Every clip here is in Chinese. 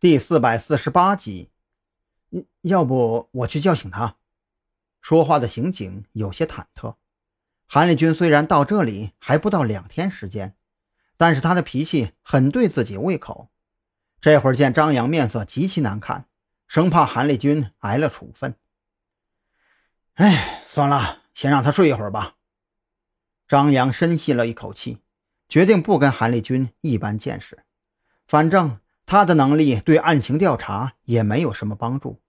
第四百四十八集，要不我去叫醒他？说话的刑警有些忐忑。韩立军虽然到这里还不到两天时间，但是他的脾气很对自己胃口。这会儿见张扬面色极其难看，生怕韩立军挨了处分。哎，算了，先让他睡一会儿吧。张扬深吸了一口气，决定不跟韩立军一般见识，反正。他的能力对案情调查也没有什么帮助，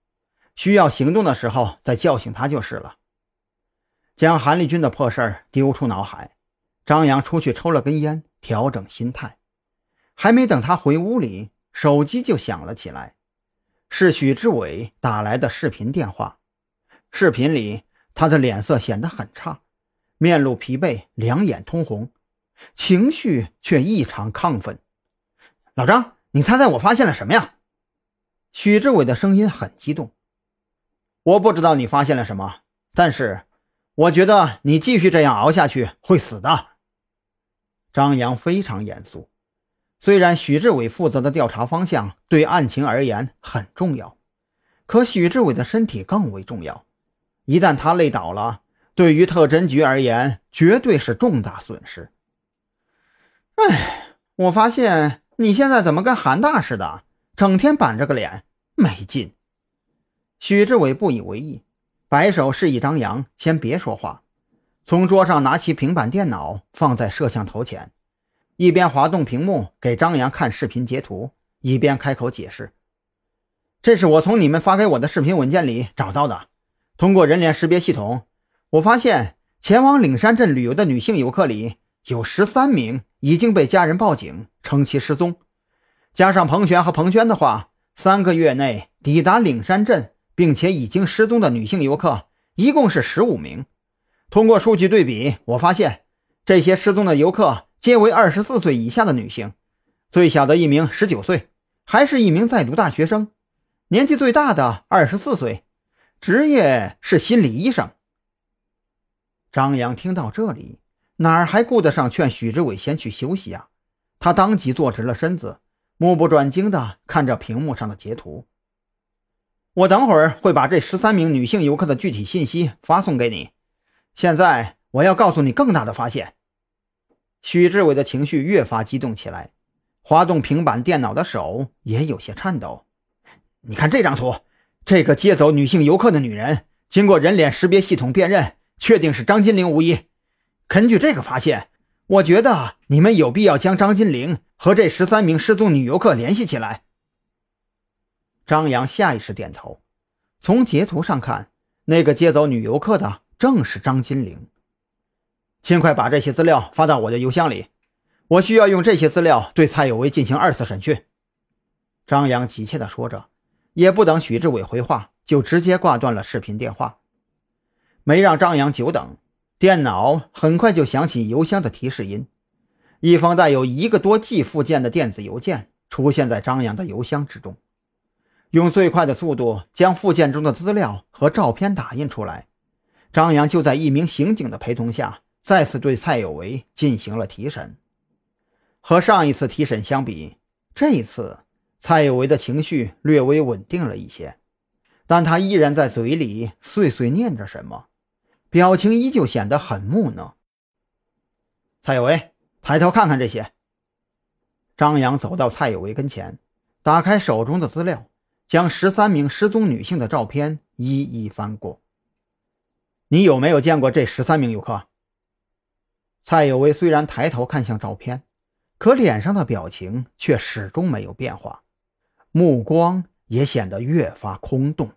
需要行动的时候再叫醒他就是了。将韩立军的破事儿丢出脑海，张扬出去抽了根烟，调整心态。还没等他回屋里，手机就响了起来，是许志伟打来的视频电话。视频里，他的脸色显得很差，面露疲惫，两眼通红，情绪却异常亢奋。老张。你猜猜我发现了什么呀？许志伟的声音很激动。我不知道你发现了什么，但是我觉得你继续这样熬下去会死的。张扬非常严肃。虽然许志伟负责的调查方向对案情而言很重要，可许志伟的身体更为重要。一旦他累倒了，对于特侦局而言绝对是重大损失。哎，我发现。你现在怎么跟韩大似的，整天板着个脸，没劲。许志伟不以为意，摆手示意张扬先别说话，从桌上拿起平板电脑放在摄像头前，一边滑动屏幕给张扬看视频截图，一边开口解释：“这是我从你们发给我的视频文件里找到的。通过人脸识别系统，我发现前往岭山镇旅游的女性游客里有十三名。”已经被家人报警称其失踪，加上彭璇和彭娟的话，三个月内抵达岭山镇并且已经失踪的女性游客一共是十五名。通过数据对比，我发现这些失踪的游客皆为二十四岁以下的女性，最小的一名十九岁，还是一名在读大学生；年纪最大的二十四岁，职业是心理医生。张扬听到这里。哪儿还顾得上劝许志伟先去休息啊？他当即坐直了身子，目不转睛地看着屏幕上的截图。我等会儿会把这十三名女性游客的具体信息发送给你。现在我要告诉你更大的发现。许志伟的情绪越发激动起来，滑动平板电脑的手也有些颤抖。你看这张图，这个接走女性游客的女人，经过人脸识别系统辨认，确定是张金玲无疑。根据这个发现，我觉得你们有必要将张金玲和这十三名失踪女游客联系起来。张扬下意识点头。从截图上看，那个接走女游客的正是张金玲。尽快把这些资料发到我的邮箱里，我需要用这些资料对蔡有为进行二次审讯。张扬急切地说着，也不等许志伟回话，就直接挂断了视频电话，没让张扬久等。电脑很快就响起邮箱的提示音，一封带有一个多 G 附件的电子邮件出现在张扬的邮箱之中。用最快的速度将附件中的资料和照片打印出来，张扬就在一名刑警的陪同下，再次对蔡有为进行了提审。和上一次提审相比，这一次蔡有为的情绪略微稳定了一些，但他依然在嘴里碎碎念着什么。表情依旧显得很木讷。蔡有为，抬头看看这些。张扬走到蔡有为跟前，打开手中的资料，将十三名失踪女性的照片一一翻过。你有没有见过这十三名游客？蔡有为虽然抬头看向照片，可脸上的表情却始终没有变化，目光也显得越发空洞。